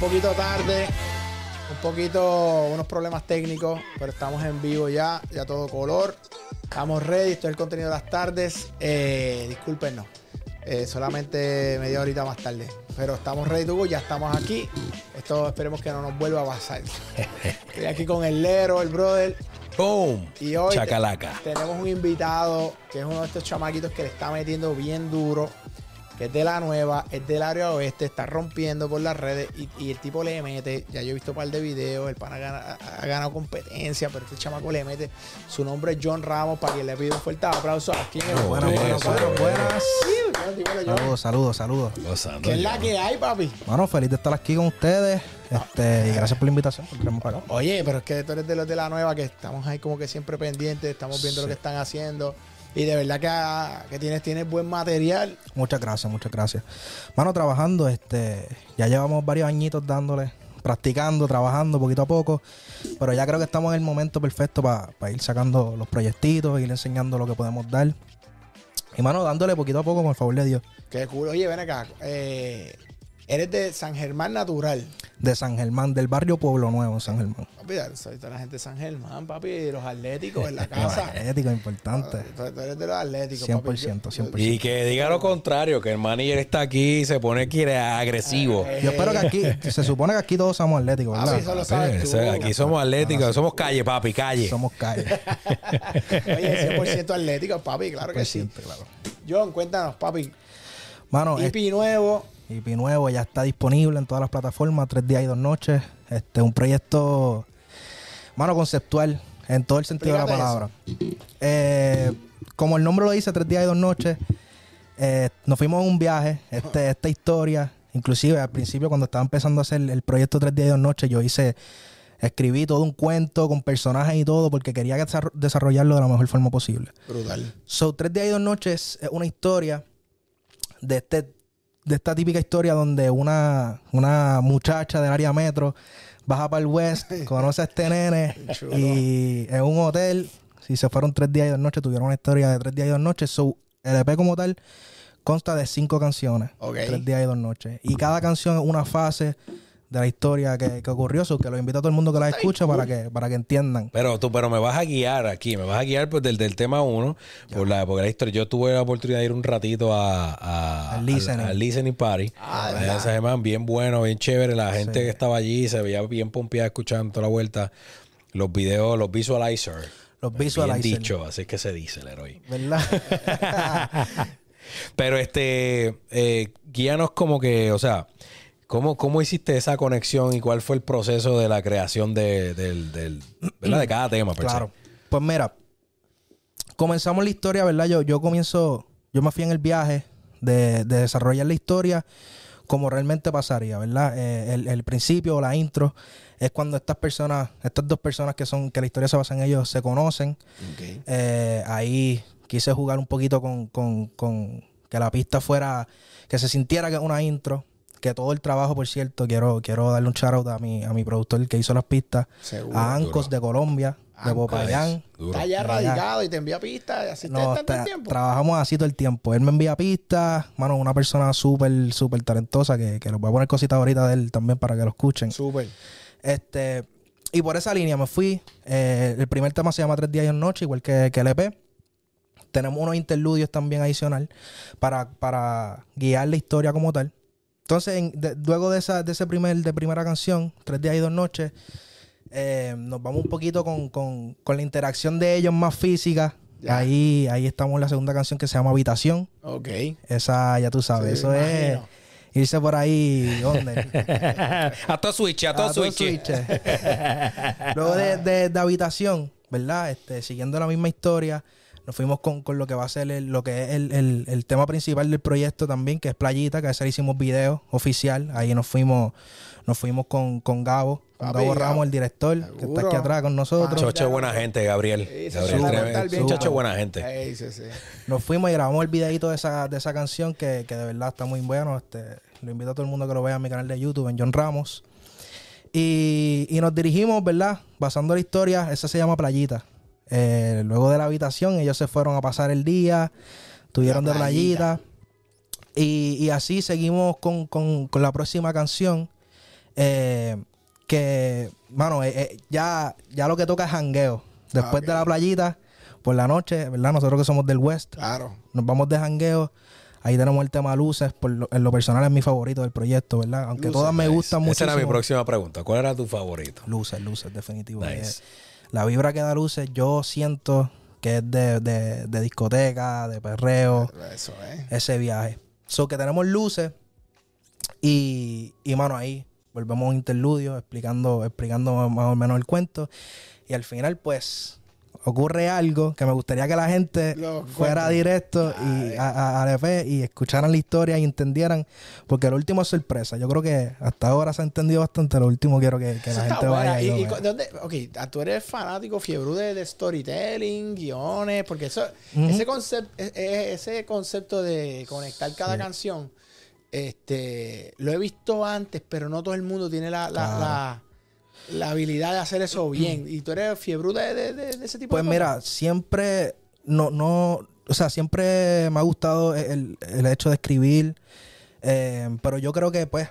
poquito tarde, un poquito, unos problemas técnicos, pero estamos en vivo ya, ya todo color. Estamos ready, esto es el contenido de las tardes. Eh, discúlpenos, eh, solamente media horita más tarde. Pero estamos ready to go, ya estamos aquí. Esto esperemos que no nos vuelva a pasar. Estoy aquí con el Lero, el brother. ¡Boom! Y hoy Chacalaca. tenemos un invitado que es uno de estos chamaquitos que le está metiendo bien duro, que es de la nueva, es del área oeste, está rompiendo por las redes y, y el tipo le mete. Ya yo he visto un par de videos, el pan ha, gana- ha ganado competencia, pero este chamaco le mete. Su nombre es John Ramos, para quien le pida un fuerte aplauso aquí en el Oh, Buenas, buenas, Eso. buenas. Saludos, saludos, saludos. ¿Qué es la que hay, papi? Bueno, feliz de estar aquí con ustedes. Este, y gracias por la invitación. por. Oye, pero es que tú eres de los de la nueva que estamos ahí como que siempre pendientes, estamos viendo lo que están haciendo. Y de verdad que, ah, que tienes, tienes buen material. Muchas gracias, muchas gracias. Mano, trabajando, este, ya llevamos varios añitos dándole, practicando, trabajando poquito a poco. Pero ya creo que estamos en el momento perfecto para ir sacando los proyectitos, ir enseñando lo que podemos dar. Y mano, dándole poquito a poco con el favor de Dios. Qué cool. Oye, ven acá. eh, eres de San Germán Natural. De San Germán, del barrio Pueblo Nuevo, San Germán. Papi, soy toda la gente de San Germán, papi. Los atléticos en la casa. ético, importante. Tú, tú eres de los atléticos, papi. 100%, Yo- 100%. Y que diga lo contrario, que el manager está aquí y se pone que agresivo. Eh, Yo espero que aquí, se supone que aquí todos somos atléticos, Papi, ¿verdad? eso lo Sí, sabes tú. aquí somos atléticos, somos calle, papi, calle. Somos calle. Oye, 100% atléticos, papi. Claro que sí. Claro. John, cuéntanos, papi. Mano, IP nuevo. IP nuevo ya está disponible en todas las plataformas, tres días y dos noches. Este, un proyecto, mano, conceptual en todo el sentido de la palabra. Eh, como el nombre lo dice, tres días y dos noches. eh, nos fuimos en un viaje, este, esta historia, inclusive al principio cuando estaba empezando a hacer el proyecto Tres días y dos noches, yo hice, escribí todo un cuento con personajes y todo porque quería desarro- desarrollarlo de la mejor forma posible. Brutal. So, Tres días y dos noches es una historia de este de esta típica historia donde una, una muchacha del área metro baja para el west, conoce a este nene y en un hotel, si se fueron tres días y dos noches, tuvieron una historia de tres días y dos noches. So, el EP como tal consta de cinco canciones, Ok. tres días y dos noches. Y cada canción es una fase de la historia que, que ocurrió, so, que lo invito a todo el mundo que la escuche para que, para que entiendan. Pero tú, pero me vas a guiar aquí, me vas a guiar pues, del, del tema uno, por la, porque la historia. Yo tuve la oportunidad de ir un ratito a, a- Al listening. al listening party. Ah, en San Germán, bien bueno, bien chévere. La gente que estaba allí se veía bien pompeada escuchando toda la vuelta. Los videos, los visualizers. Los Bien visualizers. dicho, así es que se dice el héroe. ¿Verdad? Pero este, eh, guíanos como que, o sea, ¿cómo, ¿cómo hiciste esa conexión y cuál fue el proceso de la creación de, del, del- ¿verdad? de cada tema? se? Claro. Pues mira, comenzamos la historia, ¿verdad? Yo, yo comienzo, yo me fui en el viaje de, de desarrollar la historia como realmente pasaría, ¿verdad? Eh, el, el principio o la intro es cuando estas personas, estas dos personas que son, que la historia se basa en ellos, se conocen. Eh, ahí quise jugar un poquito con, con- con que la pista fuera, que se sintiera que es una intro. Que todo el trabajo, por cierto, quiero, quiero darle un shout out a mi, a mi productor que hizo las pistas, Seguro. a Ancos de Colombia, de Ancos. Popayán. Duro. Está ya radicado y te envía pistas. Así No, está tanto está- tiempo. trabajamos así todo el tiempo. Él me envía pistas, mano, una persona súper, súper talentosa que, que les voy a poner cositas ahorita de él también para que lo escuchen. Súper. Este, y por esa línea me fui. Eh, el primer tema se llama Tres días y una noche, igual que, que el EP. Tenemos unos interludios también adicional para, para guiar la historia como tal. Entonces, en- de- luego de esa de ese primer de primera canción, Tres días y dos noches, eh, nos vamos un poquito con, con- con la interacción de ellos más física. Ahí, ahí estamos en la segunda canción que se llama Habitación. Ok. Esa, ya tú sabes, Sí, eso es imagino. irse por ahí, ¿dónde? a todo switch, a todo todo switch. switch. Luego de, de- de habitación, ¿verdad? Este, siguiendo la misma historia, nos fuimos con, con lo que va a ser el- lo que es el, el- el tema principal del proyecto también, que es Playita, que a hicimos video oficial. Ahí nos fuimos, nos fuimos con, con Gabo, con Papi, Gabo. Ramos, el director, que está aquí atrás con nosotros. Chocho buena gente, Gabriel. Sí, Gabriel bien Chocho buena gente. Ey, sí, sí. Nos fuimos y grabamos el videito de esa, de esa canción que, que de verdad está muy bueno. Este, lo invito a todo el mundo que lo vea en mi canal de YouTube, en John Ramos. Y, y nos dirigimos, ¿verdad? Basando la historia, esa se llama Playita. Eh, luego de la habitación, ellos se fueron a pasar el día, tuvieron de playita. Y, y así seguimos con, con- con la próxima canción. eh, que, mano, eh, eh, ya, ya lo que toca es jangueo. Después ok. de la playita, por la noche, ¿verdad? Nosotros que somos del West, Claro. nos vamos de jangueo. Ahí tenemos el tema Luces. Por lo- en lo personal es mi favorito del proyecto, ¿verdad? Aunque Luces, todas me Nice. gustan mucho. Esa era mi próxima pregunta. ¿Cuál era tu favorito? Luces, luces, definitivo. Nice. Eh, la vibra que da luces, yo siento que es de, de- de discoteca, de perreo, Eso, ¿eh? ese viaje. So que tenemos luces y, y mano, ahí volvemos a un interludio explicando, explicando más o menos el cuento. Y al final, pues, ocurre algo que me gustaría que la gente Lo fuera directo y a, a, EP y escucharan la historia y entendieran, porque lo último es sorpresa. Yo creo que hasta ahora se ha entendido bastante, lo último quiero que, que la gente buena. vaya y, Y- ¿dónde- ok, ah, tú eres fanático, fiebre de, de storytelling, guiones, porque eso, Ujú. ese, concepto, ese concepto de conectar cada canción, este, lo he visto antes, pero no todo el mundo tiene la, la, la- la habilidad de hacer eso bien. Y tú eres fiebre de, de- de- de ese tipo Pues de mira, siempre no, no, o sea, siempre me ha gustado el, el hecho de escribir, eh, pero yo creo que pues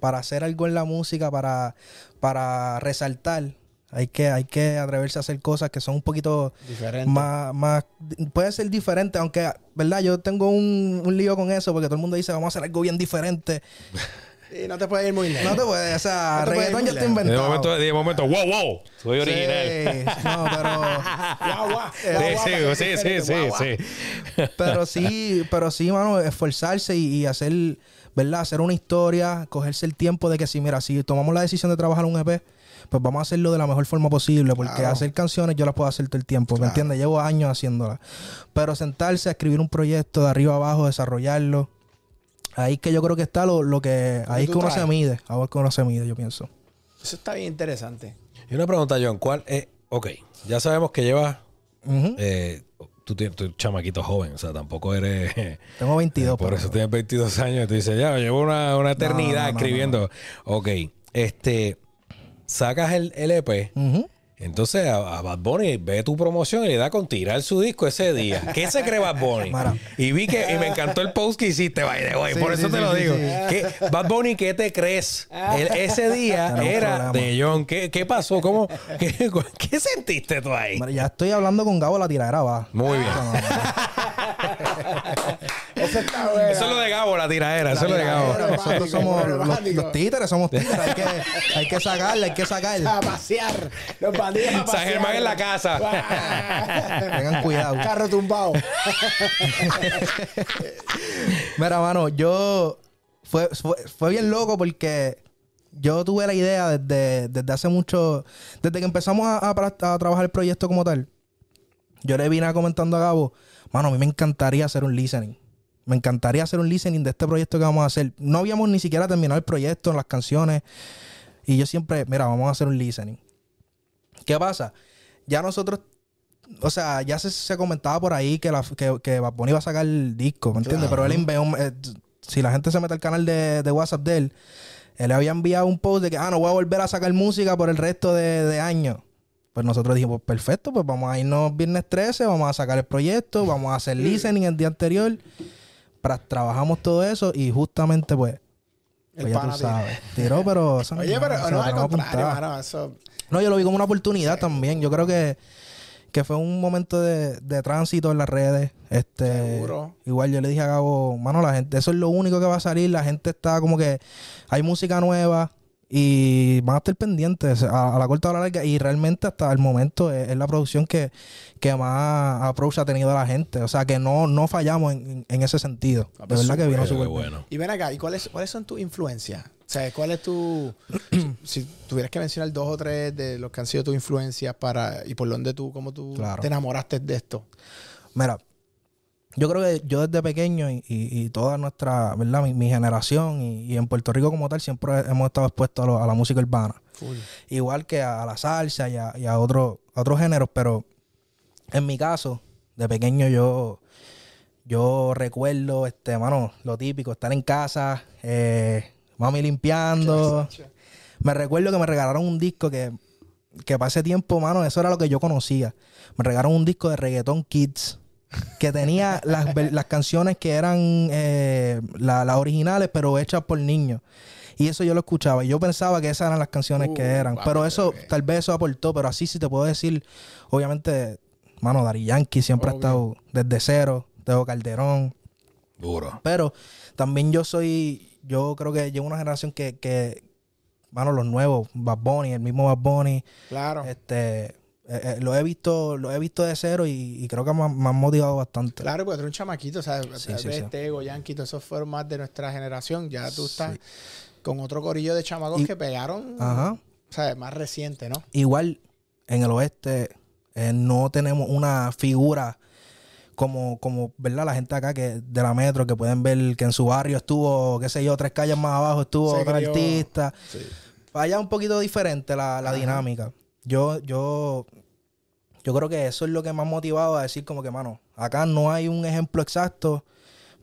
para hacer algo en la música, para, para resaltar, hay que, hay que atreverse a hacer cosas que son un poquito cosas? Diferente. más, más, puede ser diferente, aunque, ¿verdad? Yo tengo un, un lío con eso, porque todo el mundo dice, vamos a hacer algo bien diferente. Y no te puedes ir muy lejos. No te puedes, o sea, No te puedes reggaetón ya está lejos. De inventado. momento, de momento, wow, wow, soy original. Sí, no, pero... Guau, guau, Sí, guau, sí, sí, sí, sí, sí. Pero sí, pero sí, mano, esforzarse y, y hacer, ¿verdad? Hacer una historia, cogerse el tiempo de que si, mira, si tomamos la decisión de trabajar un EP, pues vamos a hacerlo de la mejor forma posible, porque Claro. hacer canciones yo las puedo hacer todo el tiempo, ¿me Claro. entiendes? Llevo años haciéndolas. Pero sentarse a escribir un proyecto de arriba abajo, desarrollarlo, ahí es que yo creo que está lo, lo que, ahí es tú que uno traes. se mide, es que uno se mide, yo pienso. Eso está bien interesante. Y una pregunta, John, ¿cuál es? Ok, ya sabemos que llevas, eh, tú tienes tu chamaquito joven, o sea, tampoco eres... Tengo 22. por pero- eso tienes 22 años y tú dices, ya, llevo una, una eternidad no, no, escribiendo. Ok, este, sacas el, el EP, Ujú. Entonces a, a Bad Bunny ve tu promoción y le da con tirar su disco ese día. ¿Qué se cree Bad Bunny? Mara. Y vi que y me encantó el post que hiciste, way, Sí, por eso sí, te sí, lo digo. sí. ¿Qué- Bad Bunny, ¿qué te crees? El- ese día era de John. ¿Qué, qué pasó? ¿Cómo, qué, qué sentiste tú ahí? Ya estoy hablando con Gabo, la tiradera va. Muy bien. Eso está bueno. Eso es lo de Gabo, la tiraera. Eso es lo de Gabo. tiradera. Nosotros somos los, títeres, somos títeres. Hay que, hay que sacarle, hay que sacar. A pasear. Los bandidos a San pasear. Germán en la casa. Tengan cuidado. Carro tumbado. Mira, mano, yo. Fue, fue, fue bien loco porque yo tuve la idea desde, desde hace mucho. Desde que empezamos a, a a trabajar el proyecto como tal. Yo le vine comentando a Gabo, mano, a mí me encantaría hacer un listening. Me encantaría hacer un listening de este proyecto que vamos a hacer. No habíamos ni siquiera terminado el proyecto, las canciones. Y yo siempre, mira, vamos a hacer un listening. ¿Qué pasa? Ya nosotros, o sea, ya se, se comentaba por ahí que, la, que, que Bad Bunny iba a sacar el disco, ¿me entiendes? Pero él envió, eh, si la gente se mete al canal de, de WhatsApp de él, él le había enviado un post de que, ah, no voy a volver a sacar música por el resto de, de años. Pues nosotros dijimos, perfecto, pues vamos a irnos viernes 13, vamos a sacar el proyecto, vamos a hacer listening el día anterior. Pra- trabajamos todo eso y justamente pues, El pues ya tú sabes. Tiró, pero... eso Oye, no- pero no, lo al contrario, mano. Eso. No, yo lo vi como una oportunidad también. Yo creo que, que fue un momento de, de tránsito en las redes. Este, Seguro. Igual yo le dije a Gabo, mano, la gente, eso es lo único que va a salir. La gente está como que hay música nueva y van a estar pendientes a, a la corta o a la larga. Y realmente hasta el momento es, es la producción que, que más approach ha tenido la gente. O sea que no, no fallamos en, en- ese sentido. Ah, De verdad que vino súper bueno. Y ven acá, ¿y cuáles, cuáles son tus influencias? O sea, ¿cuál es tu. si tuvieras que mencionar dos o tres de los que han sido tus influencias para. y por dónde tú, cómo tú Claro. te enamoraste de esto? Mira, yo creo que yo desde pequeño y, y- toda nuestra, ¿verdad? Mi, mi generación y, y en Puerto Rico como tal siempre hemos estado expuestos a, lo- a la música urbana. Full. Igual que a, la salsa y a, y a otro- otros géneros, pero en mi caso, de pequeño yo, yo recuerdo, este, mano, lo típico, estar en casa, eh, mami limpiando. Me recuerdo que me regalaron un disco que, que para ese tiempo, mano, eso era lo que yo conocía. Me regalaron un disco de reggaeton kids. Que tenía las, las canciones que eran eh, la- las originales, pero hechas por niños. Y eso yo lo escuchaba. Y yo pensaba que esas eran las canciones Uh, que eran. papi, pero eso, tal vez eso aportó. Pero así sí te puedo decir, obviamente, mano, Dari Yankee siempre Obvio. ha estado desde cero. Teo Calderón. Duro. Pero también yo soy, yo creo que llevo una generación que, que mano, los nuevos, Bad Bunny, el mismo Bad Bunny, Claro. este, eh, eh, lo he visto, lo he visto de cero y, y creo que me, ha- me han motivado bastante. Claro, porque tú eres un chamaquito, o sea, Sí, sí, sí. Tego, Yankee, todos esos fueron más de nuestra generación. Ya tú estás con otro corillo de chamacos Y- que pegaron, Ajá. o sea, más reciente, ¿no? Igual en el oeste eh, no tenemos una figura como, como, ¿verdad? La gente acá que de la metro que pueden ver que en su barrio estuvo, qué sé yo, tres calles más abajo estuvo Se otro crió. artista. Allá un poquito diferente la, la dinámica. Yo, yo, yo creo que eso es lo que me ha motivado a decir como que, mano, acá no hay un ejemplo exacto,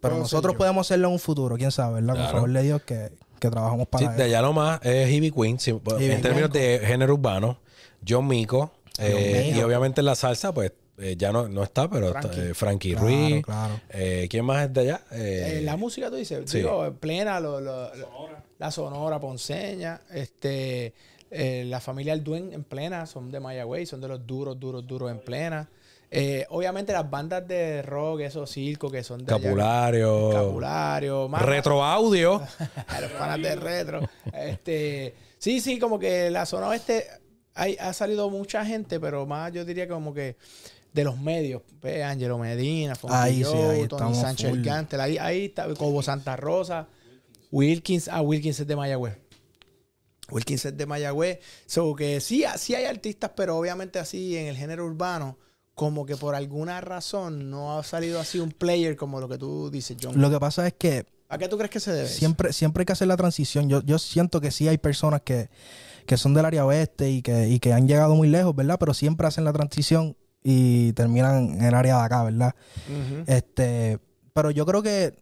pero nosotros podemos hacerlo en un futuro, quién sabe, ¿verdad? Claro. Por favor de Dios que, que trabajamos Sí, para de eso. allá lo más es Ivy Queen, sí, Ivy en términos de género urbano. John Mico. eh, y obviamente en la salsa, pues eh, ya no, no está, pero está, Frankie. eh, Frankie Claro, Ruiz. claro. Eh, ¿Quién más es de allá? Eh, Eh, la música, tú dices, sí. digo, en plena, lo- lo- lo- la Sonora Ponceña, este, eh, la familia Alduen en plena, son de Mayagüey, son de los duros, duros, duros en plena. Eh, obviamente las bandas de rock, esos circos que son de allá, Capulario. Capulario, más- Retro audio. los panas de retro. Este, sí, sí, como que la zona oeste hay, ha salido mucha gente, pero más yo diría como que de los medios, pues, Angelo Medina, Ahí sí, ahí Tony Sánchez full. Gantel, ahí, ahí está Cobo Santa Rosa, Wilkins, ah, Wilkins es de Mayagüez. Wilkins es de Mayagüez. So que sí, sí hay artistas, pero obviamente así en el género urbano, como que por alguna razón no ha salido así un player como lo que tú dices, John. Lo que pasa es que ¿A qué tú crees que se debe? siempre, siempre hay que hacer la transición. Yo, yo siento que sí hay personas que, que son del área oeste y que, y que han llegado muy lejos, ¿verdad? Pero siempre hacen la transición y terminan en el área de acá, ¿verdad? Este, pero yo creo que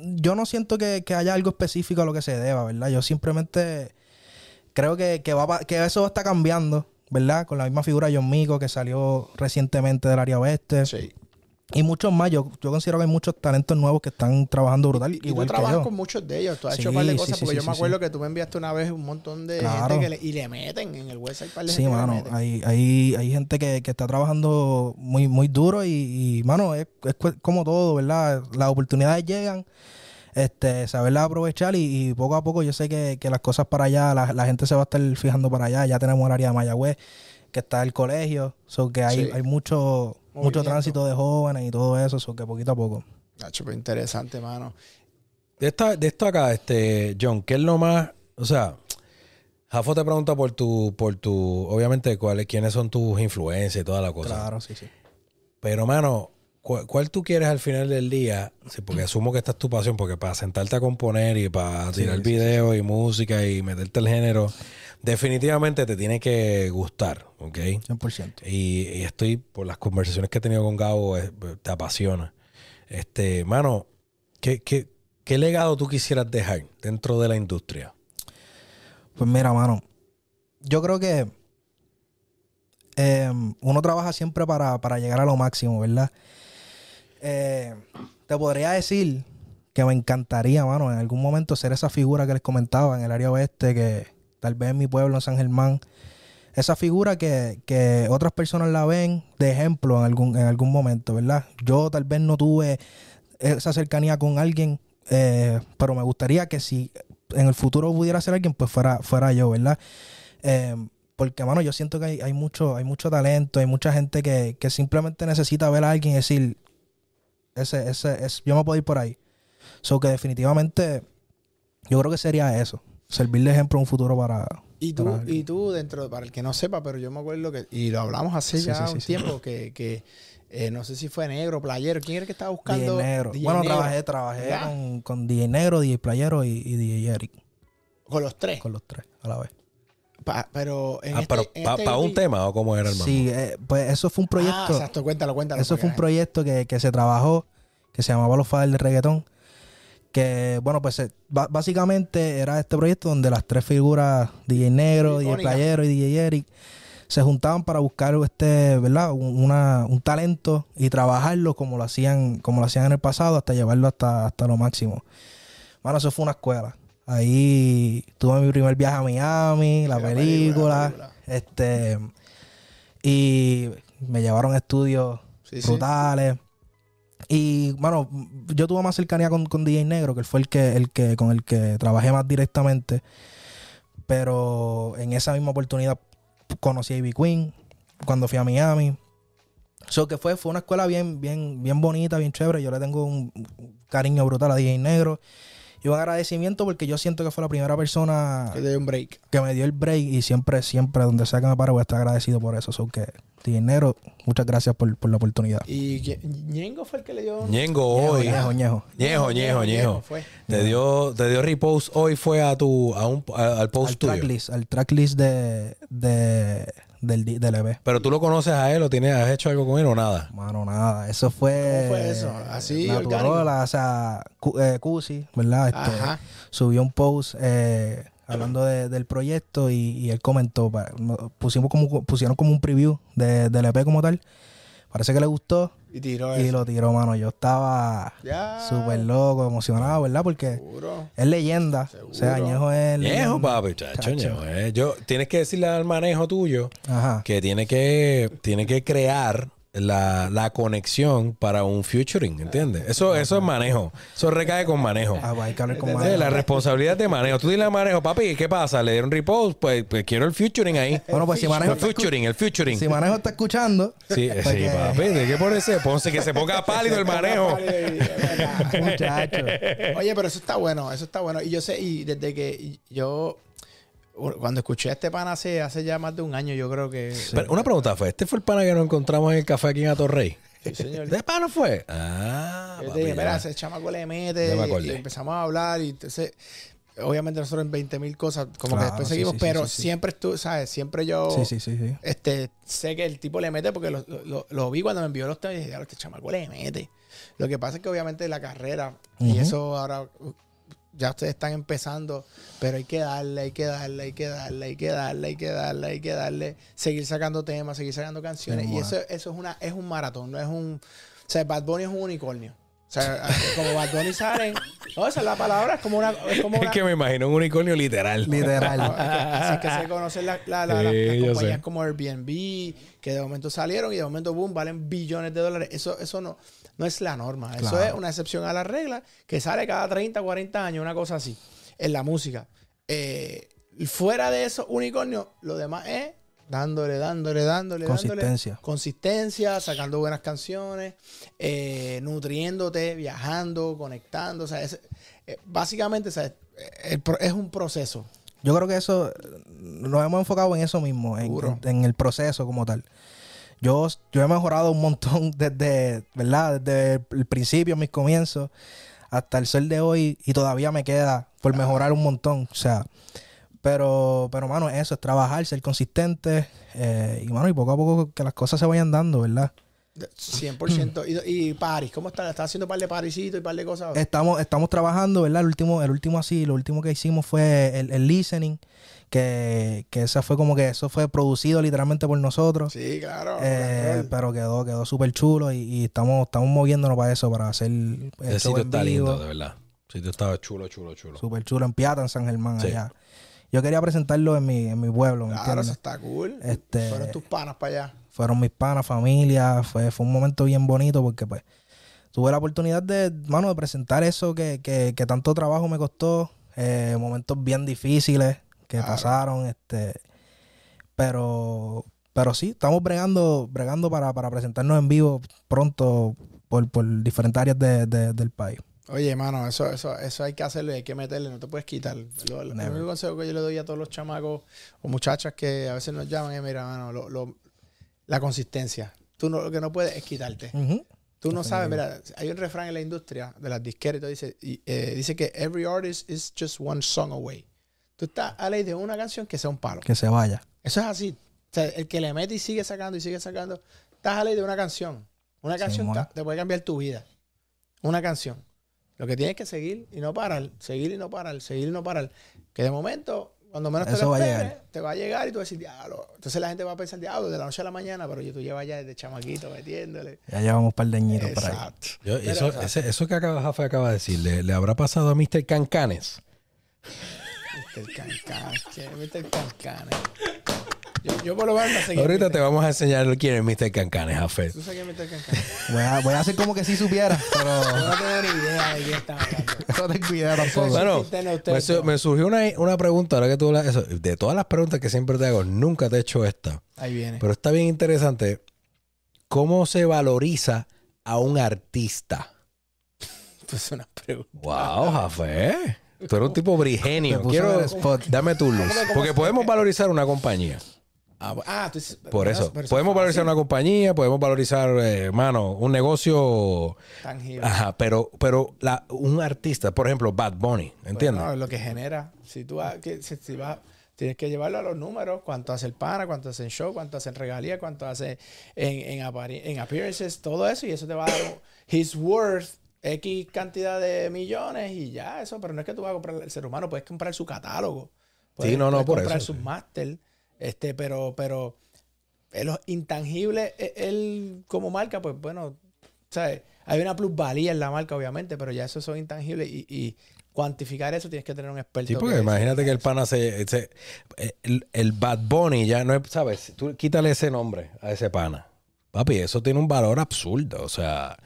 yo no siento que, que haya algo específico a lo que se deba, ¿verdad? Yo simplemente creo que, que, que eso está cambiando, ¿verdad? Con la misma figura de John Mico que salió recientemente del área oeste. Sí. Y muchos más. Yo, yo considero que hay muchos talentos nuevos que están trabajando brutal. Y igual tú que trabajas yo. con muchos de ellos. Tú has Sí, hecho un par de cosas sí, porque sí, yo me acuerdo que tú me enviaste una vez un montón de Claro. gente que le, y le meten en el website. par de Sí, gente mano, hay, hay, hay gente que, que está trabajando muy, muy duro y, y, mano, es, es como todo, ¿verdad? Las oportunidades llegan, este, saberlas aprovechar y, y poco a poco yo sé que, que las cosas para allá, la, la gente se va a estar fijando para allá. Ya tenemos el área de Mayagüez, que está el colegio, so que hay, Sí. hay mucho, mucho tránsito de jóvenes y todo eso, so que poquito a poco. Nacho, pero interesante, mano. De, esta, de esto acá, este, John, ¿qué es lo más? O sea, Jafo te pregunta por tu, por tu, obviamente, cuáles, quiénes son tus influencias y toda la cosa. Claro, sí, sí. Pero, mano, ¿cuál, cuál tú quieres al final del día? Sí, porque asumo que esta es tu pasión, porque para sentarte a componer y para Sí, tirar sí, videos y música y meterte el género, definitivamente te tiene que gustar, ¿ok? 100%. Y, y estoy, por las conversaciones que he tenido con Gabo, es- te apasiona. Este, mano, ¿qué, qué, qué legado tú quisieras dejar dentro de la industria? Pues mira, mano, yo creo que eh, uno trabaja siempre para, para llegar a lo máximo, ¿verdad? Eh, te podría decir que me encantaría, mano, en algún momento ser esa figura que les comentaba en el área oeste, que tal vez en mi pueblo, en San Germán, esa figura que, que otras personas la ven de ejemplo en algún, en algún momento, ¿verdad? Yo tal vez no tuve esa cercanía con alguien, eh, pero me gustaría que si en el futuro pudiera ser alguien, pues fuera, fuera yo, ¿verdad? Eh, porque, mano, yo siento que hay, hay mucho, hay mucho talento, hay mucha gente que, que simplemente necesita ver a alguien y decir, ese, ese, es, yo me puedo ir por ahí. So que definitivamente yo creo que sería eso. Servir de ejemplo en un futuro para. Y tú, para y tú dentro, para el que no sepa, pero yo me acuerdo que, y lo hablamos hace Sí, ya sí, un sí, tiempo, que, que eh, no sé si fue negro, playero, ¿quién era el que estaba DJ buscando? Negro. DJ bueno, Negro. trabajé, trabajé ¿Verdad? con, con DJ Negro, DJ Playero y, y DJ Eric. Con los tres. Con los tres a la vez. Pa- pero en Ah, este, pero en ¿para este un vi- tema o cómo era el mambo? Sí, eh, pues eso fue un Ah, proyecto. exacto, cuéntalo, cuéntalo. Eso fue un proyecto que, que se trabajó, que se llamaba Los Faders de Reggaetón. Que, bueno, pues eh, básicamente era este proyecto donde las tres figuras, DJ Negro, DJ. Playero y DJ Eric, se juntaban para buscar este, ¿verdad? Un, una- un talento y trabajarlo como lo hacían, como lo hacían en el pasado, hasta llevarlo hasta, hasta lo máximo. Bueno, eso fue una escuela. Ahí tuve mi primer viaje a Miami, la película, película, la película. este y me llevaron a estudios Sí, sí. brutales. Y bueno, yo tuve más cercanía con, con DJ Negro, que fue el que, el que, con el que trabajé más directamente. Pero en esa misma oportunidad conocí a Ivy Queen cuando fui a Miami. So que fue, fue una escuela bien, bien, bien bonita, bien chévere. Yo le tengo un cariño brutal a DJ Negro. Y un agradecimiento porque yo siento que fue la primera persona Que te dé un break. que me dio el break y siempre, siempre, donde sea que me pare, voy a estar agradecido por eso. So que, DJ Negro, muchas gracias por, por la oportunidad. ¿Y Ñengo fue el que le dio? Ñengo hoy. Ñejo, ñejo. Ñejo, ñejo, ñejo. Te dio, te dio repost hoy fue a tu, a un, a- al post Al tuyo. tracklist, al tracklist de, de, del, del EP. Pero tú lo conoces a él o tienes, has hecho algo con él o nada. Mano, nada. Eso fue. ¿Cómo fue eso? Así, orgánico. o sea, eh, Cusi, ¿verdad? Este, Ajá. subió un post eh, hablando de- del proyecto y, y él comentó, pusimos como, pusieron como un preview de, del EP como tal. Parece que le gustó Y tiró y eso. lo tiró, mano. Yo estaba Ya. súper loco, emocionado, ¿verdad? Porque Seguro. es leyenda. O sea, Seguro. Ñejo es. Ñejo, leyenda. papi, chacho, Chacho. Ñejo, eh. Yo, tienes que decirle al manejo tuyo Ajá. que tiene que, tiene que crear la, la conexión para un featuring, ¿entiendes? Eso, eso es manejo. Eso recae con manejo. Ah, pues hay que hablar con Sí, Manejo. la responsabilidad de manejo. Tú dile a manejo, papi, ¿qué pasa? Le dieron repost, pues, pues quiero el featuring ahí. Bueno, pues si Manejo El featuring, el featuring. si Manejo está escuchando, Sí, sí, Porque- papi, ¿de qué ponerse? Ponce que se ponga pálido el manejo. muchacho. Oye, pero eso está bueno, eso está bueno. Y yo sé, y desde que yo, cuando escuché a este pan hace, hace ya más de un año, yo creo que... Pero una pregunta fue, ¿este fue el pana que nos encontramos en el café aquí en Atorrey? Sí, señor. ¿De pana fue? Ah, Yo papi, te dije, ya. mira, ese chamaco le mete. Me y- empezamos a hablar y entonces... Obviamente nosotros en 20 mil cosas, como que después sí, seguimos, sí, pero sí, siempre tú, ¿sabes? Siempre yo Sí, sí, sí, sí. este, sé que el tipo le mete porque lo, lo- lo vi cuando me envió los temas y dije, "Diablo, este chamaco le mete. Lo que pasa es que obviamente la carrera, y eso ahora ya ustedes están empezando, pero hay que darle, hay que darle, hay que darle, hay que darle, hay que darle, hay que darle, seguir sacando temas, seguir sacando canciones. Sí, y eso, eso es una, es un maratón, no es un. O sea, Bad Bunny es un unicornio. O sea, como Bad Bunny salen. No, esa es la palabra, es como una. Es como Es una que me imagino un unicornio literal. Literal. así que se conocen la- la- la- la- Sí, las compañías como Airbnb, que de momento salieron y de momento, boom, valen billones de dólares. Eso, eso no, no es la norma. Eso Claro. es una excepción a la regla que sale cada 30, 40 años, una cosa así, en la música. Eh, fuera de eso, unicornio, lo demás es dándole, dándole, dándole, Consistencia. dándole. Consistencia, sacando buenas canciones, eh, nutriéndote, viajando, conectando. O sea, es- eh, básicamente el es un proceso. Yo creo que eso, eh, nos hemos enfocado en eso mismo, en, en- en el proceso como tal. Yo, yo he mejorado un montón desde, ¿verdad? Desde el principio, mis comienzos, hasta el sol de hoy, y todavía me queda por mejorar un montón. O sea, pero, pero, mano, eso es trabajar, ser consistente, eh, y, mano, y poco a poco que las cosas se vayan dando, ¿verdad? De- 100%. y, y Paris, ¿cómo está? ¿Está haciendo un par de parisitos y un par de cosas? Estamos, estamos trabajando, ¿verdad? El último, el último así, lo último que hicimos fue el, el listening, que, que esa fue como que eso fue producido literalmente por nosotros. sí, claro. Eh, pero quedó, quedó súper chulo y, y estamos, estamos moviéndonos para eso, para hacer el sitio está vivo. lindo, de verdad. El sitio estaba chulo, chulo, chulo. Súper chulo en Piata, en San Germán, Sí. allá. Yo quería presentarlo en mi, en mi pueblo, ¿me Claro, eso entiendes? está cool. Este- Fueron tus panas para allá. Fueron mis panas, familia, fue, fue un momento bien bonito porque pues tuve la oportunidad de, mano, de presentar eso que, que, que tanto trabajo me costó, eh, momentos bien difíciles que Claro. pasaron, este, pero, pero sí, estamos bregando, bregando para, para presentarnos en vivo pronto por, por diferentes áreas de- de- del país. Oye, mano, eso, eso, eso hay que hacerlo y hay que meterle, no te puedes quitar. Lo- el único consejo que yo le doy a todos los chamacos o muchachas que a veces nos llaman es, mira, mano, lo- lo- la consistencia. Tú no, lo que no puedes es quitarte. Tú no sabes, mira, hay un refrán en la industria de las disqueras y todo dice, y, eh, dice que every artist is just one song away. Tú estás a ley de una canción que sea un palo. Que se vaya. Eso es así. O sea, el que le mete y sigue sacando y sigue sacando, estás a ley de una canción. Una canción te puede cambiar tu vida. Una canción. Lo que tienes que seguir y no parar, seguir y no parar, seguir y no parar. Que de momento Cuando menos te lo va a esperes, llegar. te va a llegar y tú vas a decir, diablo. Entonces la gente va a pensar, diablo, de la noche a la mañana, pero yo tú llevas ya desde chamaquito metiéndole. Ya llevamos un par de añitos por ahí. Exacto. Yo- Pero, eso, o sea, ese- eso que acaba, Jafe acaba de decir, ¿le, le habrá pasado a Mr. Cancanes? Mr. Cancan, ¿quién es Mr. Cancan? Yo, yo por lo menos no sé quién es Ahorita te vamos a enseñar quién es Mr. Cancanes, Jafe. ¿Tú sabes quién es Mr. Cancan? Voy a, voy a hacer como que sí supiera, Yo pero no tengo ni idea de quién está hablando. no tengo idea tampoco. Bueno, me, su- surgió una, una pregunta, ahora que tú hablas de eso. De todas las preguntas que siempre te hago, nunca te he hecho esta. Ahí viene. Pero está bien interesante. ¿Cómo se valoriza a un artista? Pues una pregunta. Wow, Jafe. Tú eres un tipo brigenio. Quiero, en el spot. dame tu luz. ¿Cómo que- cómo Porque podemos valorizar una compañía. Ah, ah, tú dices- Por eso. Podemos valorizar fácil, una compañía, podemos valorizar, eh, mano, un negocio. tangible. Ajá, pero, pero la, un artista, por ejemplo, Bad Bunny, ¿entiendes? Bueno, lo que genera. Si tú vas- que- si, si vas- tienes que llevarlo a los números, cuánto hace el pana, cuánto hace en show, cuánto hace en regalía, cuánto hace en, en, en appearances, todo eso, y eso te va a dar his worth, X cantidad de millones y ya, eso, pero no es que tú vas a comprar el ser humano, puedes comprar su catálogo. Puedes, no, no, puedes por comprar eso, sus sí. máster, este, pero, pero eh, los intangibles, eh, él como marca, pues bueno, ¿sabes? Hay una plusvalía en la marca, obviamente, pero ya esos son intangibles y, y cuantificar eso tienes que tener un experto. Sí, porque que- imagínate que el pana se, se- el, el Bad Bunny ya no es, ¿sabes? Tú quítale ese nombre a ese pana. Papi, eso tiene un valor absurdo. O sea,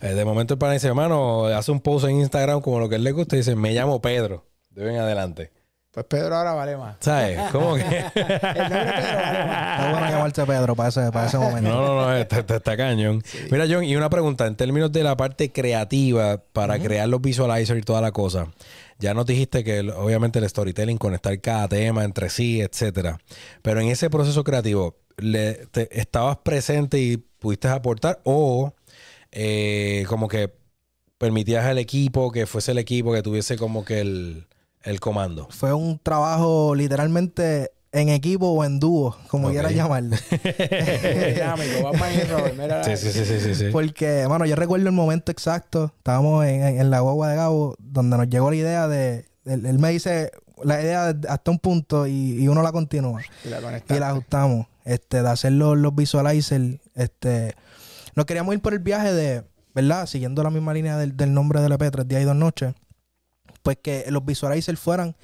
eh, de momento el pana dice, hermano, hace un post en Instagram como lo que él le gusta y dice, me llamo Pedro. De hoy en adelante. Pues Pedro ahora vale más. ¿Sabes? ¿Cómo que? El nombre Pedro vale más. Está bueno llamarse Pedro para ese, para ese momento. No, no, no, está, está- está cañón. Mira, John, y una pregunta, en términos de la parte creativa para crear los visualizers y toda la cosa, ya nos dijiste que obviamente el storytelling, conectar cada tema entre sí, etcétera. Pero en ese proceso creativo, le, te- ¿estabas presente y pudiste aportar o eh, como que permitías al equipo que fuese el equipo que tuviese como que el, el comando? Fue un trabajo literalmente en equipo o en dúo, como quieras llamarlo. Dinámico, Batman y Robert. Mira, Sí, sí, sí, sí, sí. sí. Porque, bueno, yo recuerdo el momento exacto. Estábamos en, en- en la guagua de Gabo, donde nos llegó la idea de. Él, él me dice la idea de- hasta un punto y, y uno la continúa. Y la Y la ajustamos. Este, de hacer los, los visualizers. Este, nos queríamos ir por el viaje de, ¿verdad? Siguiendo la misma línea del, del nombre del EP, Tres Días y Dos Noches. Pues que los visualizers fueran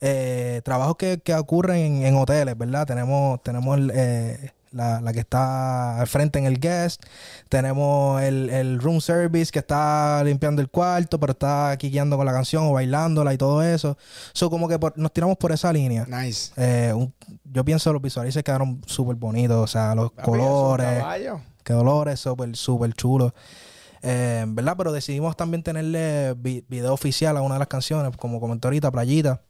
eh, trabajos que, que ocurren en, en hoteles, ¿verdad? Tenemos, tenemos el, eh, la, la que está al frente en el guest, tenemos el, el room service que está limpiando el cuarto, pero está aquí guiando con la canción o bailándola y todo eso. So, como que por- nos tiramos por esa línea. Nice. Eh, un- yo pienso que los visualizers quedaron súper bonitos, o sea, los colores, que dolores, súper, súper chulos. Eh, ¿Verdad? Pero decidimos también tenerle vi- video oficial a una de las canciones, como comentó ahorita, Playita.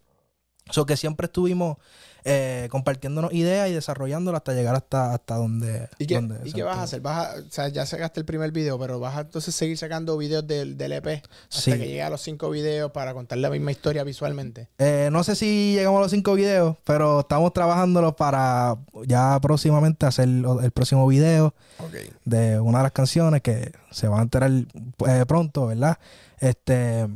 So que siempre estuvimos eh, compartiéndonos ideas y desarrollándolas hasta llegar hasta, hasta donde. ¿Y qué, donde ¿y qué vas a hacer? ¿Vas a, o sea, ya sacaste el primer video, pero vas a entonces seguir sacando videos del, del EP hasta Sí. que llegue a los cinco videos para contar la misma historia visualmente. Eh, no sé si llegamos a los cinco videos, pero estamos trabajándolo para ya próximamente hacer el próximo video. De una de las canciones que se va a enterar eh, pronto, ¿verdad? Este,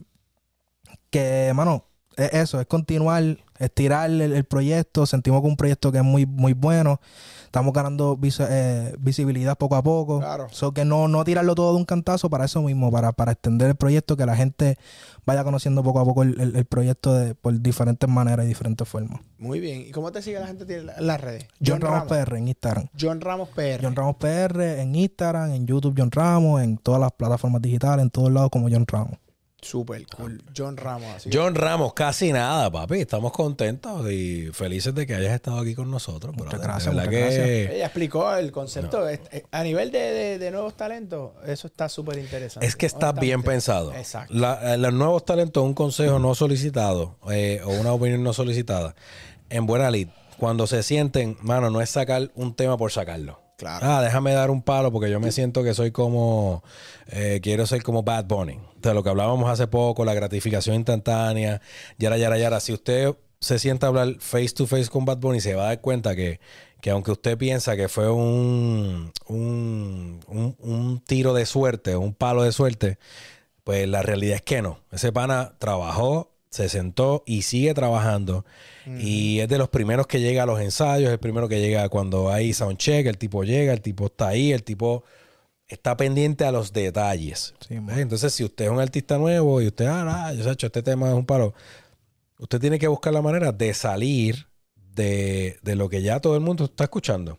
que, mano, es eso, es continuar, estirar el, el proyecto. Sentimos que es un proyecto que es muy, muy bueno. Estamos ganando vis- eh, visibilidad poco a poco. Claro. So que no, no tirarlo todo de un cantazo para eso mismo, para, para extender el proyecto, que la gente vaya conociendo poco a poco el, el- el proyecto de, por diferentes maneras y diferentes formas. Muy bien. ¿Y cómo te sigue la gente en las redes? John, Ramos, PR en Instagram. John Ramos PR. John Ramos PR en Instagram, en YouTube John Ramos, en todas las plataformas digitales, en todos lados como John Ramos. Super cool. John Ramos. Así John Ramos, casi nada, papi. Estamos contentos y felices de que hayas estado aquí con nosotros. Muchas brother. Gracias, muchas que- Ella explicó el concepto. Eh, A nivel de, de- de nuevos talentos, eso está súper interesante. Es que está bien pensado. Exacto. La- eh, los nuevos talentos, un consejo no solicitado eh, o una opinión no solicitada, en buena lid, cuando se sienten, mano, no es sacar un tema por sacarlo. Ah, déjame dar un palo porque yo me siento que soy como, eh, quiero ser como Bad Bunny. De lo que hablábamos hace poco, la gratificación instantánea, yara, yara, yara. Si usted se sienta a hablar face to face con Bad Bunny, se va a dar cuenta que, que aunque usted piensa que fue un, un- un tiro de suerte, un palo de suerte, pues la realidad es que no. Ese pana trabajó, se sentó y sigue trabajando. Y es de los primeros que llega a los ensayos, el primero que llega cuando hay soundcheck, el tipo llega, el tipo está ahí, el tipo está pendiente a los detalles. Man. Entonces, si usted es un artista nuevo y usted, ah, yo sé, hecho, este tema es un palo, usted tiene que buscar la manera de salir de, de lo que ya todo el mundo está escuchando.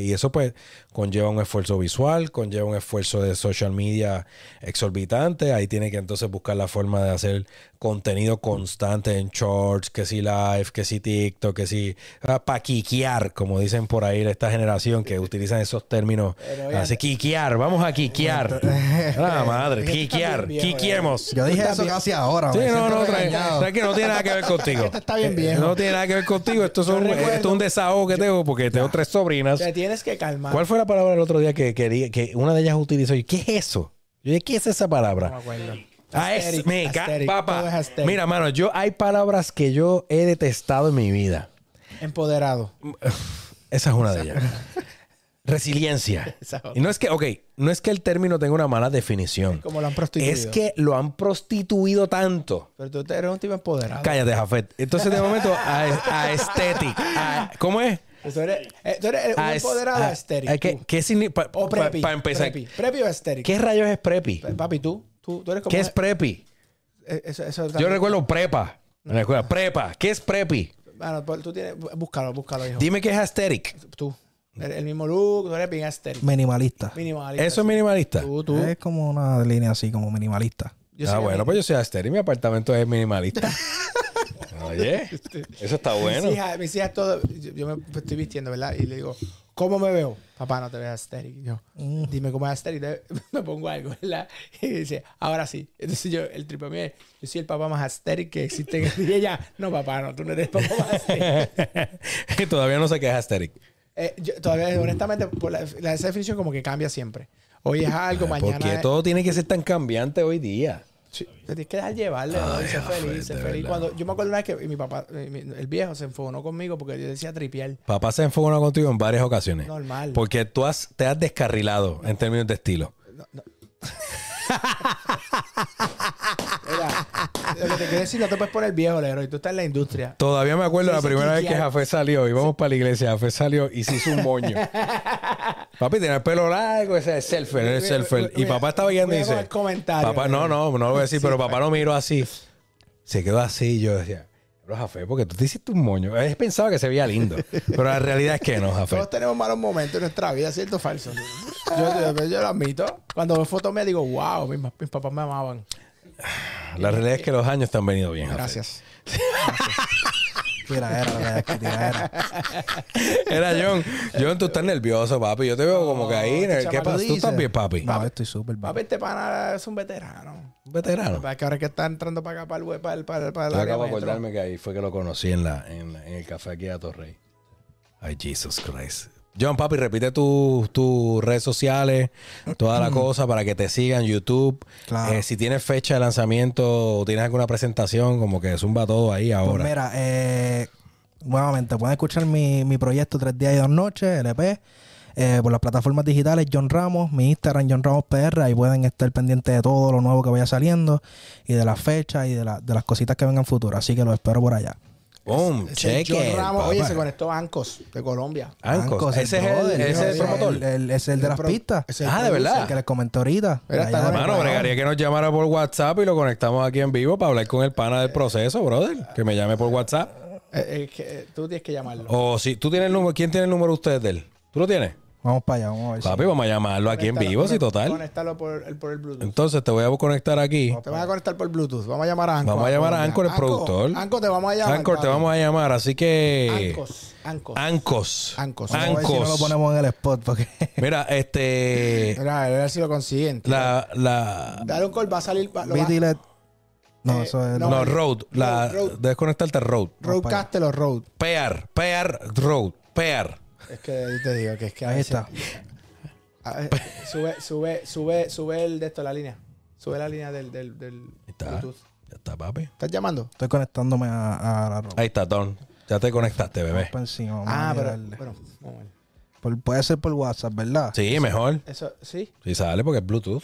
Y eso pues conlleva un esfuerzo visual, conlleva un esfuerzo de social media exorbitante. Ahí tiene que entonces buscar la forma de hacer contenido constante en shorts, que si live, que si TikTok, que si para quiquear, como dicen por ahí esta generación que utilizan esos términos. Así, quiquear, vamos a quiquear. Ah, madre, quiquear, viejo, quiquemos. Yo dije eso casi ahora. Sí, no, no, regañado. tranqui- que no tiene nada que ver contigo. Este está bien Eh, viejo. No tiene nada que ver contigo. Esto, esto es un desahogo que tengo porque tengo tres sobrinas. Te tienes que calmar. ¿Cuál fue la palabra el otro día que, que, que una de ellas utilizó? Y, ¿Qué es eso? Yo dije, ¿qué es esa No me palabra? acuerdo. Ah, es, me aesthetic, es papá. Mira, mano, yo hay palabras que yo he detestado en mi vida. Empoderado. Esa es una de ellas. Resiliencia. Y no es que, ok, no es que el término tenga una mala definición. Como lo han prostituido. Es que lo han prostituido tanto. Pero tú eres un tipo empoderado. Cállate, Jafet. Entonces, de momento, aesthetic. a- ¿Cómo es? Tú eres, eh, tú eres un empoderado aesthetic. a- ¿Qué, qué significa? o Para empezar, Preppy. Preppy o aesthetic. ¿qué rayos es preppy? Papi, tú. Tú, tú eres como... ¿Qué es preppy? eh, Eso, eso Yo también- recuerdo prepa. En la escuela. Prepa. ¿Qué es preppy? Bueno, pues tú tienes... Búscalo, búscalo, hijo. Dime qué es aesthetic. Tú. El, el mismo look, tú eres bien aesthetic. Minimalista. Minimalista. ¿Eso es minimalista? Tú, tú. Es como una línea así, como minimalista. Yo ah, soy bueno, pues yo soy aesthetic. Mi apartamento es minimalista. Oye, eso está bueno. Mis hijas, mis hijas todo... Yo, yo me estoy vistiendo, ¿verdad? Y le digo... ¿Cómo me veo? Papá, no te aesthetic. Y Yo, Mm. dime cómo es. Te- Me pongo algo, ¿verdad? Y dice, ahora sí. Entonces yo, el triple mío es, yo soy el papá más aesthetic que existe. Y ella, no, papá, no, tú no eres el papá más aesthetic. Todavía no sé qué es aesthetic. Eh, yo, todavía, honestamente, por la, la- esa definición como que cambia siempre. Hoy es algo, mañana Porque todo tiene que ser tan cambiante hoy día. Sí, te tienes que dejar llevarle, ¿no? y ser feliz, ser de feliz. verdad. Cuando, yo me acuerdo una vez que mi papá, eh, mi- el viejo, se enfogonó conmigo porque yo decía tripiar. Papá se enfocó contigo en varias ocasiones. Normal. Porque tú has, te has descarrilado en términos de estilo. Mira, lo que te quiero decir, no te puedes poner viejo, Leroy. Tú estás en la industria. Todavía me acuerdo la primera vez que. Jafé salió. Íbamos para la iglesia. Jafé salió y se hizo un moño. Papi tenía el pelo largo. Ese es selfer, el selfer. Y papá estaba guiando y dice... Papá, no, no, no lo voy a decir. Sí, pero papá lo miró así. Se quedó así. Yo decía... Pero Jafé, porque tú te hiciste un moño. Él pensaba que se veía lindo. Pero la realidad es que no, Jafé. Todos tenemos malos momentos en nuestra vida, ¿cierto o falso? Yo, yo- yo lo admito. Cuando veo fotos me digo, wow, mis, mis papás me amaban. La realidad es que los años te han venido bien, Jafé. Gracias. Tira era, era. Era John. John, tú estás nervioso, papi. Yo te veo como que ahí. este ¿Qué chamaco pasa? ¿Tú estás bien, papi? No, estoy súper bien. Papi, este pana es un veterano. Un veterano. Para que ahora que está entrando para acá, para el, web- para el, para el, para el Yo área acabo de acordarme que ahí fue que lo conocí en, la, en, en el café aquí a Torrey. Ay, Jesus Christ. John, papi, repite tus tus redes sociales, toda la cosa para que te sigan, YouTube. Claro. Eh, si tienes fecha de lanzamiento o tienes alguna presentación, como que zumba todo ahí Pues ahora. mira, eh, nuevamente pueden escuchar mi, mi proyecto Tres días y dos noches, LP, eh, por las plataformas digitales John Ramos, mi Instagram John Ramos PR, ahí pueden estar pendientes de todo lo nuevo que vaya saliendo y de las fechas y de, la- de las cositas que vengan futuras. Así que los espero por allá. Boom, cheque. John Ramos, papá. oye, se conectó a Ancos de Colombia. Ancos. Ancos, Ese es el, ese es el promotor. el- es el de El las pro- pistas. Ah, ¿de verdad? El que les comenté ahorita. Mira, De está allá de con- Mano, Puerto bregaría que nos llamara por WhatsApp y lo conectamos aquí en vivo para hablar con el pana del proceso, brother. Que me llame por WhatsApp. Eh, eh, que, eh, tú tienes que llamarlo. O si tú tienes el número, ¿quién tiene el número de ustedes de él? ¿Tú lo tienes? Vamos para allá, vamos a ver. si- Papi, vamos a llamarlo aquí en vivo, sí, conect- total. Conéctalo por el, por el Bluetooth. Entonces te voy a conectar aquí. Te van a conectar por Bluetooth. Vamos a llamar a Anco. Vamos a llamar a Anchor, el productor. Anco, te vamos a llamar. Anchor, te vamos a llamar, así que. Ancos. Ancos. Ancos. Ancos. Vamos a ver si no lo Ancos. ponemos en el spot porque Mira, este. Mira, a ver si lo consiguen. La. la Dale un call, va a salir. No, Eh, eso es... no. no, Road. La. Debes conectarte al Road. Roadcastle o Road. Pear. Pear Road. Pear. Es que yo te digo que es que a Ahí veces- está. a ver, sube, sube, sube, sube el de esto, la línea. Sube la línea del, del, del Ahí está. Bluetooth. Ya está, papi. ¿Estás llamando? Estoy conectándome a, a la ropa. Ahí está, Don. Ya te conectaste, bebé. Encima, vamos Ah, a pero. mirarle. Bueno, vamos a ver. Por- puede ser por WhatsApp, ¿verdad? Sí, mejor. Eso, sí. Sí, sale porque es Bluetooth.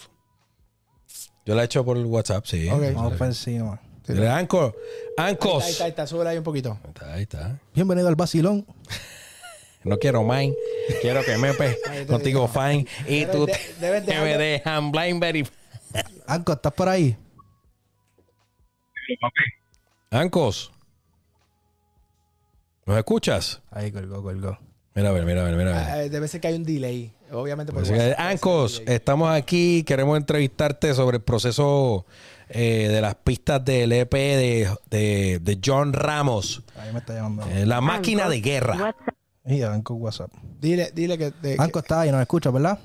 Yo la he hecho por WhatsApp, sí. Ok. Vamos para encima. Dile, Anco, Ahí Ancos. está, ahí está, súbele ahí un poquito. Ahí está, ahí está. Bienvenido al vacilón. No quiero mine, quiero que me pe contigo digo. fine y tú de- te- debes que me dejarlo- dejan Blackberry. Anco, ¿estás por ahí? Ancos. ¿Nos escuchas? Ahí colgó, colgó. Mira a ver, mira a ver, mira a ver. Eh, debe ser que hay un delay. Obviamente por que, Ancos, estamos aquí. Queremos entrevistarte sobre el proceso eh, de las pistas del EP de, de- de John Ramos, Ahí me está llamando. eh, la máquina de guerra. WhatsApp. Y Anco WhatsApp. Dile, dile que, de- que- Anco está ahí, nos escucha, ¿verdad?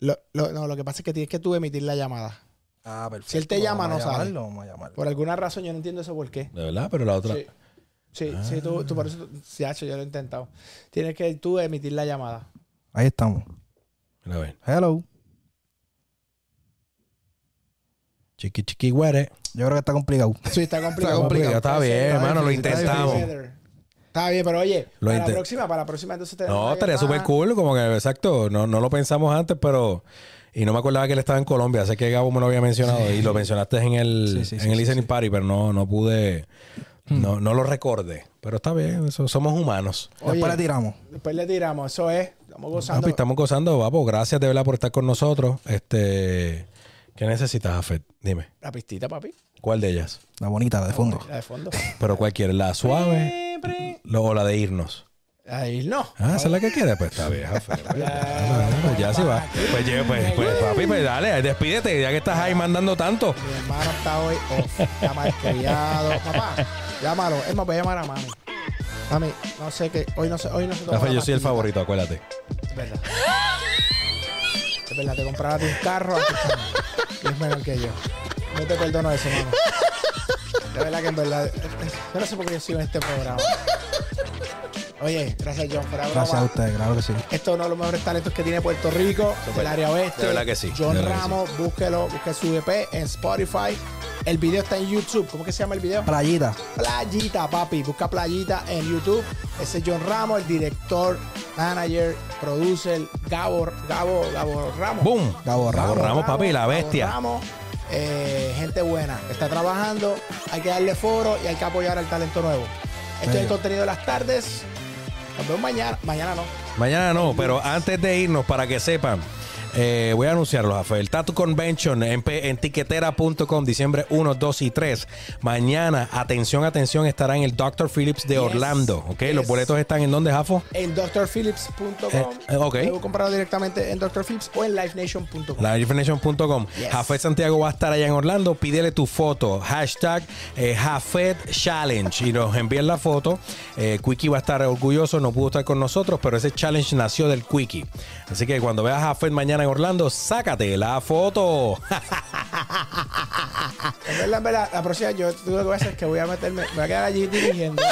lo, lo- no, lo que pasa es que tienes que tú emitir la llamada. Ah, perfecto. Si él te llama, no sale. llamarlo, Vamos a llamarlo. Por alguna razón yo no entiendo eso por qué. De verdad, pero la otra. Sí, sí, sí, tú, tú por eso, sí, hacho, yo lo he intentado. Tienes que tú emitir la llamada. Ahí estamos. Mira a ver. Hello. Chiqui, chiqui, güere. Yo creo que está complicado. Sí, está complicado. Está complicado, está bien, Está hermano, lo intentamos. Está bien, pero oye, Lo para la próxima, para la próxima entonces tenemos No, estaría súper cool, como que, exacto, no, no lo pensamos antes, pero... Y no me acordaba que él estaba en Colombia, sé que Gabo me lo había mencionado y lo mencionaste en el, Sí, sí, en sí, el sí, listening party, pero no, no pude, no, no lo recordé. Pero está bien, eso, somos humanos. Oye, Después le tiramos. Después le tiramos, eso es. Estamos gozando. Papi, estamos gozando, papo. Gracias de verdad por estar con nosotros. Este, ¿Qué necesitas, Afet? Dime, La pistita, papi. ¿cuál de ellas? La bonita, la de fondo. La de fondo. ¿Pero cuál quieres? ¿La suave lo- o la de irnos? Ahí no. Ah, esa es la que quiere. Pues está bien. Pues ya sí va. Pues, ya, pues, pues, papi, pues dale, despídete, ya que estás ahí mandando tanto. Mi hermano está hoy off. Está malcriado. Papá, llámalo. Es más, voy a llamar a mami. Mami, no sé qué. Hoy no sé. Hoy no Afet, la yo soy el favorito, acuérdate. Verdad. Es verdad, te compraba un carro. Y es menor que yo. No te perdono eso, mano. De verdad que en verdad. Yo no sé por qué yo sigo en este programa. Oye, gracias, John. De Gracias a ustedes, claro que sí. Esto es uno de los mejores talentos que tiene Puerto Rico, el área oeste. de verdad que sí, John Ramos, búsquelo, busque su EP en Spotify. El video está en YouTube. ¿Cómo que se llama el video? Playita. Playita, papi. Busca Playita en YouTube. Ese es John Ramos, el director, manager, producer, Gabo, Gabo, Gabo Ramos. ¡Boom! Gabo Ramos. Ramos, papi, la Gabo bestia. Ramos, eh, gente buena. Está trabajando. Hay que darle foro y hay que apoyar al talento nuevo. Esto es el contenido de las tardes. Nos vemos mañana. Mañana no. Mañana no, pero antes de irnos, para que sepan, eh, voy a anunciarlos, Rafael. El Tattoo Convention en, en tiquetera.com, diciembre 1, 2 y 3. Mañana, atención, atención, estará en el Dr. Phillips de Yes. Orlando. ¿ok? Yes. Los boletos están en donde, Jafo? en drphillips.com. Eh, eh, ok. Puedo comprarlo directamente en Dr. Phillips o en livenation.com. LiveNation.com. Yes. Jafet Santiago va a estar allá en Orlando. Pídele tu foto. Hashtag eh, Jafet Challenge. Y nos envíen la foto. Eh, Quickie va a estar orgulloso. No pudo estar con nosotros, pero ese challenge nació del Quickie. Así que cuando veas a Jafet mañana en Orlando, sácate la foto. En verdad, en verdad, la próxima yo tú lo que voy a hacer es que voy a meterme, me voy a quedar allí dirigiendo.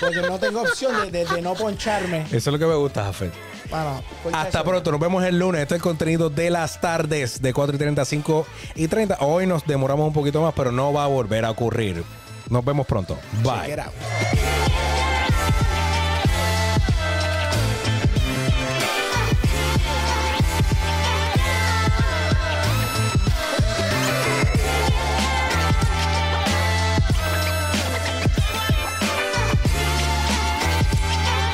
Porque no tengo opción de, de- de no poncharme. Eso es lo que me gusta, Jafet. Bueno, poncha Hasta eso. pronto, nos vemos el lunes. Este es el contenido de las tardes de 4 y 30 a 5 y 30. Hoy nos demoramos un poquito más, pero no va a volver a ocurrir. Nos vemos pronto. Bye. Check it out.